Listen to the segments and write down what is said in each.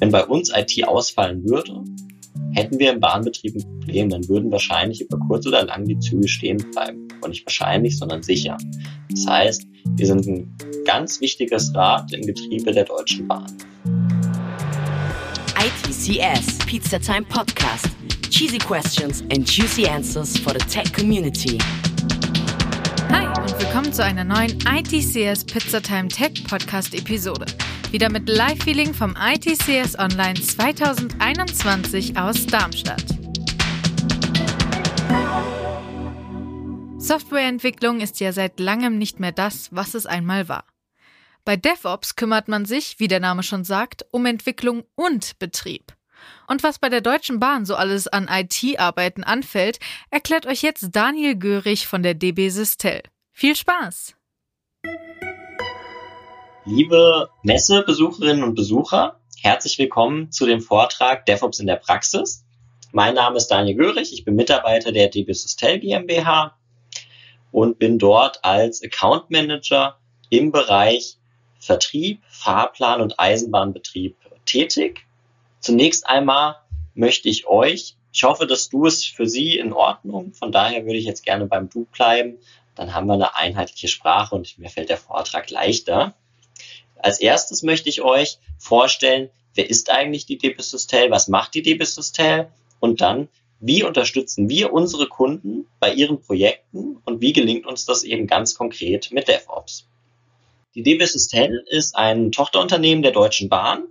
Wenn bei uns IT ausfallen würde, hätten wir im Bahnbetrieb ein Problem, dann würden wahrscheinlich über kurz oder lang die Züge stehen bleiben. Und nicht wahrscheinlich, sondern sicher. Das heißt, wir sind ein ganz wichtiges Rad im Getriebe der Deutschen Bahn. ITCS Pizza Time Podcast. Cheesy questions and juicy answers for the tech community. Hi und willkommen zu einer neuen ITCS Pizza Time Tech Podcast Episode. Wieder mit Live-Feeling vom ITCS Online 2021 aus Darmstadt. Softwareentwicklung ist ja seit langem nicht mehr das, was es einmal war. Bei DevOps kümmert man sich, wie der Name schon sagt, um Entwicklung und Betrieb. Und was bei der Deutschen Bahn so alles an IT-Arbeiten anfällt, erklärt euch jetzt Daniel Görig von der DB Systel. Viel Spaß! Liebe Messebesucherinnen und Besucher, herzlich willkommen zu dem Vortrag DevOps in der Praxis. Mein Name ist Daniel Görig, ich bin Mitarbeiter der DB Systel GmbH und bin dort als Account Manager im Bereich Vertrieb, Fahrplan und Eisenbahnbetrieb tätig. Zunächst einmal möchte ich euch, ich hoffe, dass du es für Sie in Ordnung, von daher würde ich jetzt gerne beim Du bleiben, dann haben wir eine einheitliche Sprache und mir fällt der Vortrag leichter. Als erstes möchte ich euch vorstellen, wer ist eigentlich die DB Systel, was macht die DB Systel und dann, wie unterstützen wir unsere Kunden bei ihren Projekten und wie gelingt uns das eben ganz konkret mit DevOps. Die DB Systel ist ein Tochterunternehmen der Deutschen Bahn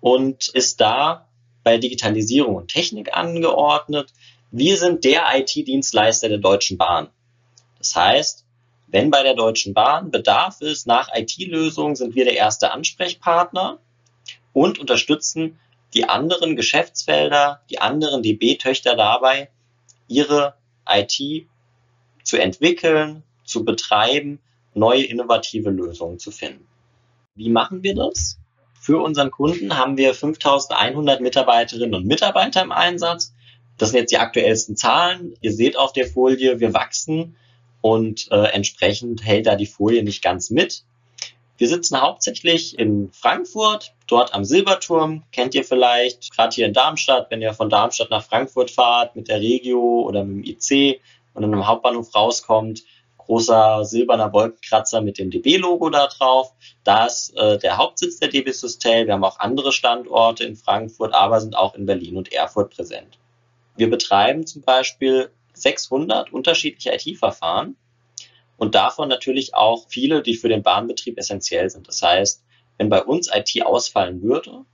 und ist da bei Digitalisierung und Technik angeordnet. Wir sind der IT-Dienstleister der Deutschen Bahn. Das heißt, wenn bei der Deutschen Bahn Bedarf ist nach IT-Lösungen, sind wir der erste Ansprechpartner und unterstützen die anderen Geschäftsfelder, die anderen DB-Töchter dabei, ihre IT zu entwickeln, zu betreiben, neue innovative Lösungen zu finden. Wie machen wir das? Für unseren Kunden haben wir 5100 Mitarbeiterinnen und Mitarbeiter im Einsatz. Das sind jetzt die aktuellsten Zahlen. Ihr seht auf der Folie, wir wachsen und äh, entsprechend hält da die Folie nicht ganz mit. Wir sitzen hauptsächlich in Frankfurt, dort am Silberturm, kennt ihr vielleicht, gerade hier in Darmstadt, wenn ihr von Darmstadt nach Frankfurt fahrt mit der Regio oder mit dem IC und dann am Hauptbahnhof rauskommt, großer silberner Wolkenkratzer mit dem DB-Logo da drauf. Da ist äh, der Hauptsitz der DB Systel. Wir haben auch andere Standorte in Frankfurt, aber sind auch in Berlin und Erfurt präsent. Wir betreiben zum Beispiel 600 unterschiedliche IT-Verfahren und davon natürlich auch viele, die für den Bahnbetrieb essentiell sind. Das heißt, wenn bei uns IT ausfallen würde,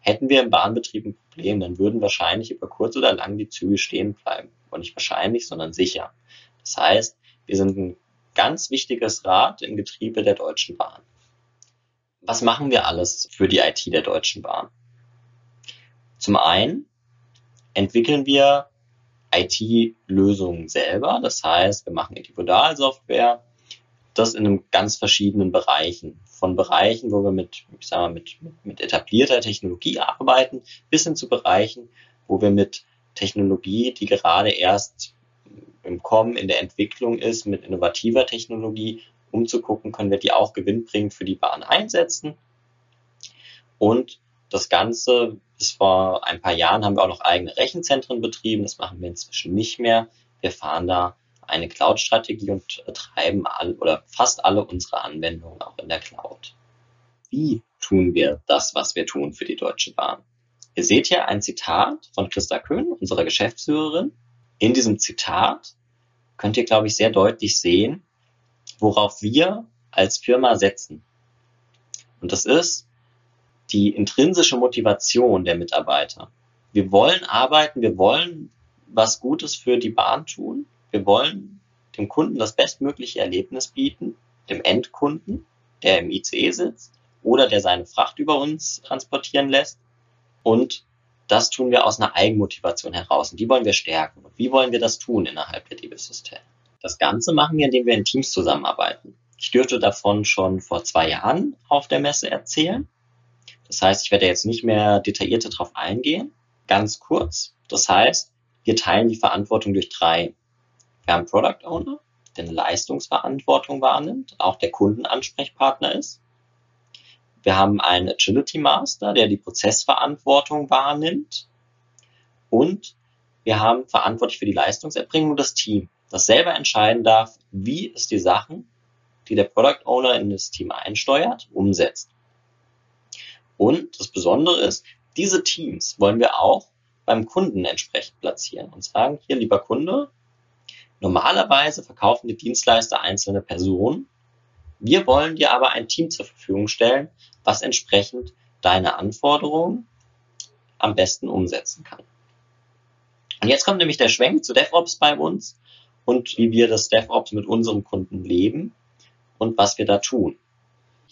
hätten wir im Bahnbetrieb ein Problem, dann würden wahrscheinlich über kurz oder lang die Züge stehen bleiben. Und nicht wahrscheinlich, sondern sicher. Das heißt, wir sind ein ganz wichtiges Rad im Getriebe der Deutschen Bahn. Was machen wir alles für die IT der Deutschen Bahn? Zum einen entwickeln wir IT-Lösungen selber. Das heißt, wir machen Multimodal-Software. Das in einem ganz verschiedenen Bereichen. Von Bereichen, wo wir mit, ich sag mal, mit, mit etablierter Technologie arbeiten, bis hin zu Bereichen, wo wir mit Technologie, die gerade erst im Kommen, in der Entwicklung ist, mit innovativer Technologie, um zu gucken, können wir die auch gewinnbringend für die Bahn einsetzen. Und das Ganze bis vor ein paar Jahren haben wir auch noch eigene Rechenzentren betrieben. Das machen wir inzwischen nicht mehr. Wir fahren da eine Cloud-Strategie und betreiben all, oder fast alle unsere Anwendungen auch in der Cloud. Wie tun wir das, was wir tun für die Deutsche Bahn? Ihr seht hier ein Zitat von Christa Köhn, unserer Geschäftsführerin. In diesem Zitat könnt ihr, glaube ich, sehr deutlich sehen, worauf wir als Firma setzen. Und das ist, die intrinsische Motivation der Mitarbeiter. Wir wollen arbeiten, wir wollen was Gutes für die Bahn tun, wir wollen dem Kunden das bestmögliche Erlebnis bieten, dem Endkunden, der im ICE sitzt oder der seine Fracht über uns transportieren lässt. Und das tun wir aus einer Eigenmotivation heraus. Und die wollen wir stärken. Und wie wollen wir das tun innerhalb der DB-System? Das Ganze machen wir, indem wir in Teams zusammenarbeiten. Ich dürfte davon schon vor zwei Jahren auf der Messe erzählen. Das heißt, ich werde jetzt nicht mehr detaillierter darauf eingehen. Ganz kurz. Das heißt, wir teilen die Verantwortung durch drei. Wir haben Product Owner, der eine Leistungsverantwortung wahrnimmt, auch der Kundenansprechpartner ist. Wir haben einen Agility Master, der die Prozessverantwortung wahrnimmt. Und wir haben verantwortlich für die Leistungserbringung das Team, das selber entscheiden darf, wie es die Sachen, die der Product Owner in das Team einsteuert, umsetzt. Und das Besondere ist, diese Teams wollen wir auch beim Kunden entsprechend platzieren und sagen, hier lieber Kunde, normalerweise verkaufen die Dienstleister einzelne Personen. Wir wollen dir aber ein Team zur Verfügung stellen, was entsprechend deine Anforderungen am besten umsetzen kann. Und jetzt kommt nämlich der Schwenk zu DevOps bei uns und wie wir das DevOps mit unserem Kunden leben und was wir da tun.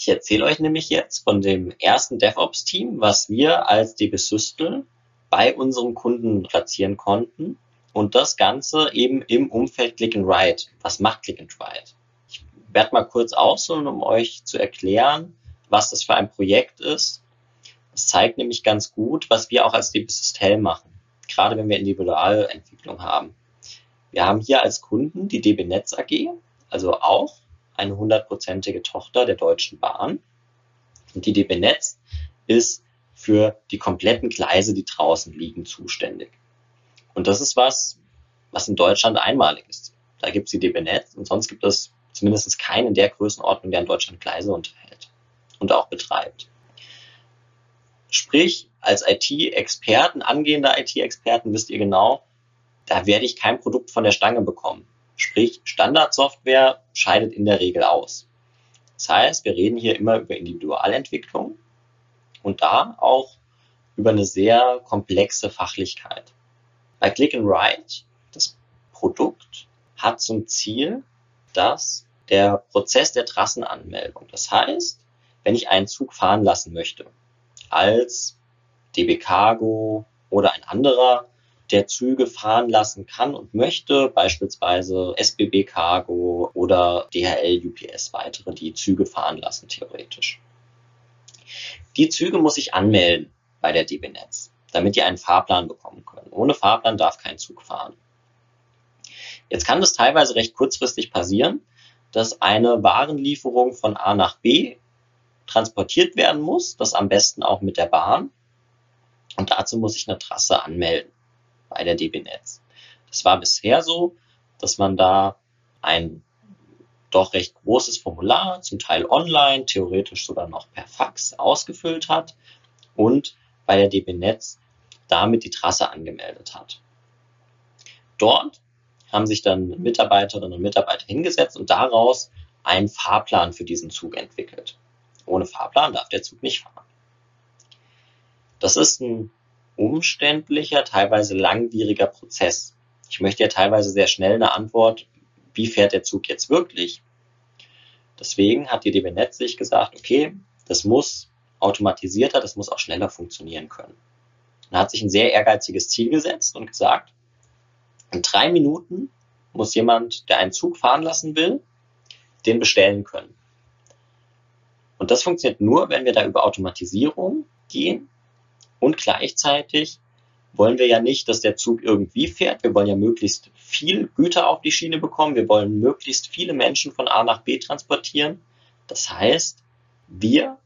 Ich erzähle euch nämlich jetzt von dem ersten DevOps-Team, was wir als DB Systel bei unserem Kunden platzieren konnten. Und das Ganze eben im Umfeld Click and Write. Was macht Click and Write? Ich werde mal kurz ausholen, um euch zu erklären, was das für ein Projekt ist. Das zeigt nämlich ganz gut, was wir auch als DB Systel machen. Gerade wenn wir Individualentwicklung haben. Wir haben hier als Kunden die DB Netz AG, also auch eine hundertprozentige Tochter der Deutschen Bahn. Und die DB Netz ist für die kompletten Gleise, die draußen liegen, zuständig. Und das ist was, was in Deutschland einmalig ist. Da gibt es die DB Netz und sonst gibt es zumindest keinen in der Größenordnung, der in Deutschland Gleise unterhält und auch betreibt. Sprich, als IT-Experten, angehender IT-Experten wisst ihr genau, da werde ich kein Produkt von der Stange bekommen. Sprich, Standardsoftware scheidet in der Regel aus. Das heißt, wir reden hier immer über Individualentwicklung und da auch über eine sehr komplexe Fachlichkeit. Bei Click and Write, das Produkt hat zum Ziel, dass der Prozess der Trassenanmeldung, das heißt, wenn ich einen Zug fahren lassen möchte, als DB Cargo oder ein anderer der Züge fahren lassen kann und möchte, beispielsweise SBB Cargo oder DHL, UPS weitere, die Züge fahren lassen, theoretisch. Die Züge muss ich anmelden bei der DB Netz, damit die einen Fahrplan bekommen können. Ohne Fahrplan darf kein Zug fahren. Jetzt kann das teilweise recht kurzfristig passieren, dass eine Warenlieferung von A nach B transportiert werden muss, das am besten auch mit der Bahn. Und dazu muss ich eine Trasse anmelden bei der DB Netz. Das war bisher so, dass man da ein doch recht großes Formular, zum Teil online, theoretisch sogar noch per Fax ausgefüllt hat und bei der DB Netz damit die Trasse angemeldet hat. Dort haben sich dann Mitarbeiterinnen und Mitarbeiter hingesetzt und daraus einen Fahrplan für diesen Zug entwickelt. Ohne Fahrplan darf der Zug nicht fahren. Das ist ein umständlicher, teilweise langwieriger Prozess. Ich möchte ja teilweise sehr schnell eine Antwort, wie fährt der Zug jetzt wirklich? Deswegen hat die DB Netz sich gesagt, okay, das muss automatisierter, das muss auch schneller funktionieren können. Und hat sich ein sehr ehrgeiziges Ziel gesetzt und gesagt, in drei Minuten muss jemand, der einen Zug fahren lassen will, den bestellen können. Und das funktioniert nur, wenn wir da über Automatisierung gehen und gleichzeitig wollen wir ja nicht, dass der Zug irgendwie fährt. Wir wollen ja möglichst viel Güter auf die Schiene bekommen. Wir wollen möglichst viele Menschen von A nach B transportieren. Das heißt, wir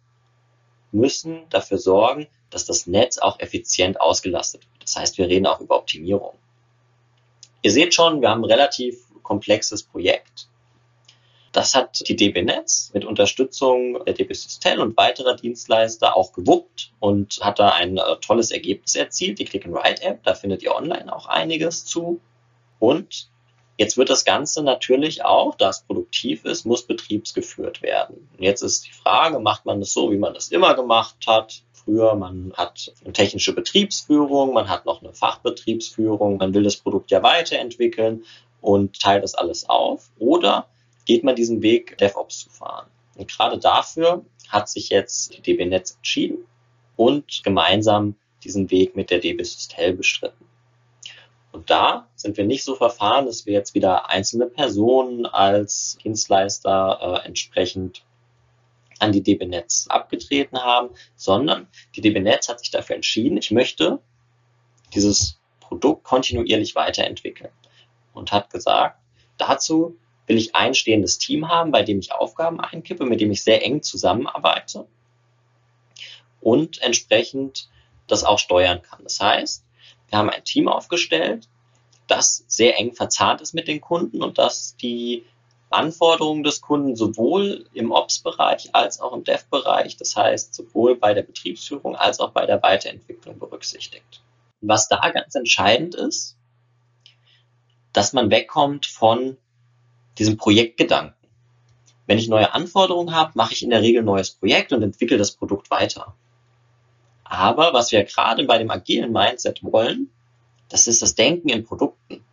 müssen dafür sorgen, dass das Netz auch effizient ausgelastet wird. Das heißt, wir reden auch über Optimierung. Ihr seht schon, wir haben ein relativ komplexes Projekt. Das hat die DB Netz mit Unterstützung der DB Systel und weiterer Dienstleister auch gewuppt und hat da ein äh, tolles Ergebnis erzielt. Die Click and Write App, da findet ihr online auch einiges zu. Und jetzt wird das Ganze natürlich auch, da es produktiv ist, muss betriebsgeführt werden. Und jetzt ist die Frage, macht man das so, wie man das immer gemacht hat? Früher, man hat eine technische Betriebsführung, man hat noch eine Fachbetriebsführung, man will das Produkt ja weiterentwickeln und teilt das alles auf. Oder geht man diesen Weg, DevOps zu fahren. Und gerade dafür hat sich jetzt die DB Netz entschieden und gemeinsam diesen Weg mit der DB Systel bestritten. Und da sind wir nicht so verfahren, dass wir jetzt wieder einzelne Personen als Dienstleister äh, entsprechend an die DB Netz abgetreten haben, sondern die DB Netz hat sich dafür entschieden, ich möchte dieses Produkt kontinuierlich weiterentwickeln und hat gesagt, dazu will ich ein stehendes Team haben, bei dem ich Aufgaben einkippe, mit dem ich sehr eng zusammenarbeite und entsprechend das auch steuern kann. Das heißt, wir haben ein Team aufgestellt, das sehr eng verzahnt ist mit den Kunden und das die Anforderungen des Kunden sowohl im Ops-Bereich als auch im Dev-Bereich, das heißt sowohl bei der Betriebsführung als auch bei der Weiterentwicklung berücksichtigt. Was da ganz entscheidend ist, dass man wegkommt von diesem Projektgedanken. Wenn ich neue Anforderungen habe, mache ich in der Regel ein neues Projekt und entwickle das Produkt weiter. Aber was wir gerade bei dem agilen Mindset wollen, das ist das Denken in Produkten.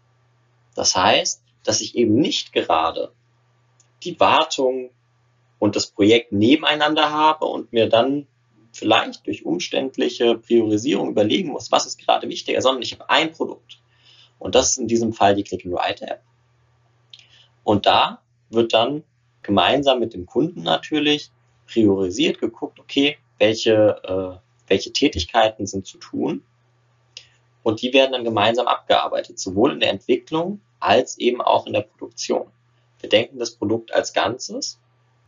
Das heißt, dass ich eben nicht gerade die Wartung und das Projekt nebeneinander habe und mir dann vielleicht durch umständliche Priorisierung überlegen muss, was ist gerade wichtiger, sondern ich habe ein Produkt. Und das ist in diesem Fall die Click-and-Write-App. Und da wird dann gemeinsam mit dem Kunden natürlich priorisiert geguckt, okay, welche, äh, welche Tätigkeiten sind zu tun. Und die werden dann gemeinsam abgearbeitet, sowohl in der Entwicklung als eben auch in der Produktion. Wir denken das Produkt als Ganzes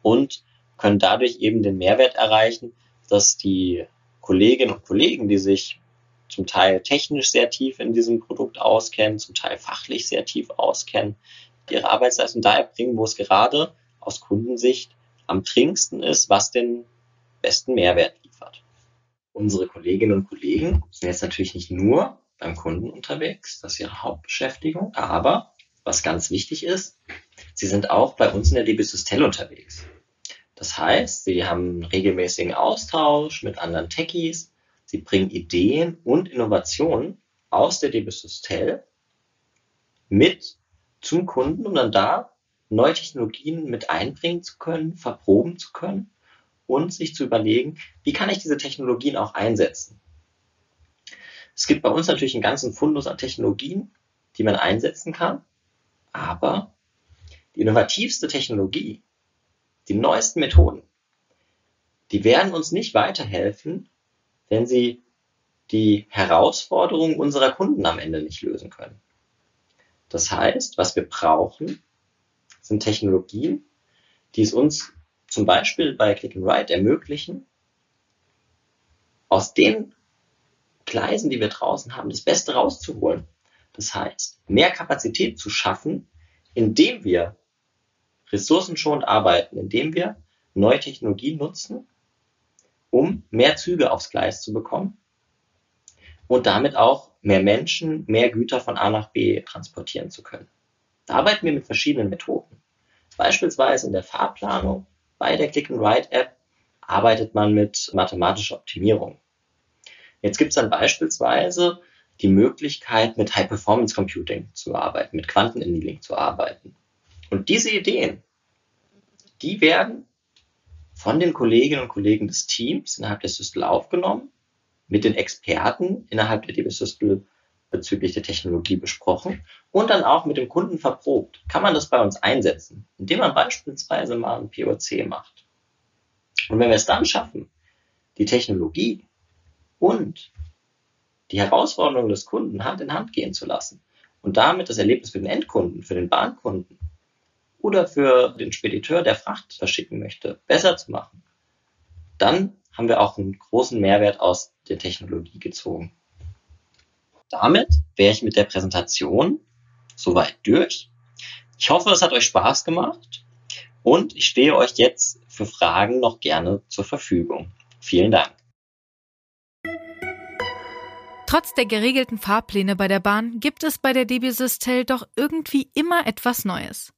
und können dadurch eben den Mehrwert erreichen, dass die Kolleginnen und Kollegen, die sich zum Teil technisch sehr tief in diesem Produkt auskennen, zum Teil fachlich sehr tief auskennen, ihre Arbeitsleistung da erbringen, wo es gerade aus Kundensicht am dringendsten ist, was den besten Mehrwert liefert. Unsere Kolleginnen und Kollegen sind jetzt natürlich nicht nur beim Kunden unterwegs, das ist ihre Hauptbeschäftigung, aber was ganz wichtig ist, sie sind auch bei uns in der DB Systel unterwegs. Das heißt, sie haben regelmäßigen Austausch mit anderen Techies, sie bringen Ideen und Innovationen aus der DB Systel mit zum Kunden, um dann da neue Technologien mit einbringen zu können, verproben zu können und sich zu überlegen, wie kann ich diese Technologien auch einsetzen. Es gibt bei uns natürlich einen ganzen Fundus an Technologien, die man einsetzen kann, aber die innovativste Technologie, die neuesten Methoden, die werden uns nicht weiterhelfen, wenn sie die Herausforderungen unserer Kunden am Ende nicht lösen können. Das heißt, was wir brauchen, sind Technologien, die es uns zum Beispiel bei Click and Write ermöglichen, aus den Gleisen, die wir draußen haben, das Beste rauszuholen. Das heißt, mehr Kapazität zu schaffen, indem wir ressourcenschonend arbeiten, indem wir neue Technologien nutzen, um mehr Züge aufs Gleis zu bekommen und damit auch mehr Menschen, mehr Güter von A nach B transportieren zu können. Da arbeiten wir mit verschiedenen Methoden. Beispielsweise in der Fahrplanung bei der Click-and-Write-App arbeitet man mit mathematischer Optimierung. Jetzt gibt es dann beispielsweise die Möglichkeit, mit High-Performance Computing zu arbeiten, mit Quantenannealing zu arbeiten. Und diese Ideen, die werden von den Kolleginnen und Kollegen des Teams innerhalb der Systel aufgenommen, mit den Experten innerhalb der DB Systel bezüglich der Technologie besprochen und dann auch mit dem Kunden verprobt. Kann man das bei uns einsetzen, indem man beispielsweise mal ein POC macht. Und wenn wir es dann schaffen, die Technologie und die Herausforderungen des Kunden Hand in Hand gehen zu lassen und damit das Erlebnis für den Endkunden, für den Bahnkunden oder für den Spediteur, der Fracht verschicken möchte, besser zu machen, dann haben wir auch einen großen Mehrwert aus der Technologie gezogen. Damit wäre ich mit der Präsentation soweit durch. Ich hoffe, es hat euch Spaß gemacht und ich stehe euch jetzt für Fragen noch gerne zur Verfügung. Vielen Dank. Trotz der geregelten Fahrpläne bei der Bahn gibt es bei der DB Systel doch irgendwie immer etwas Neues.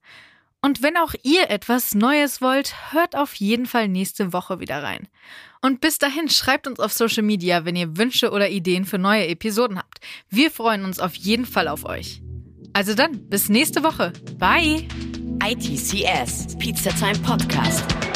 Und wenn auch ihr etwas Neues wollt, hört auf jeden Fall nächste Woche wieder rein. Und bis dahin schreibt uns auf Social Media, wenn ihr Wünsche oder Ideen für neue Episoden habt. Wir freuen uns auf jeden Fall auf euch. Also dann, bis nächste Woche. Bye! ITCS, Pizza Time Podcast.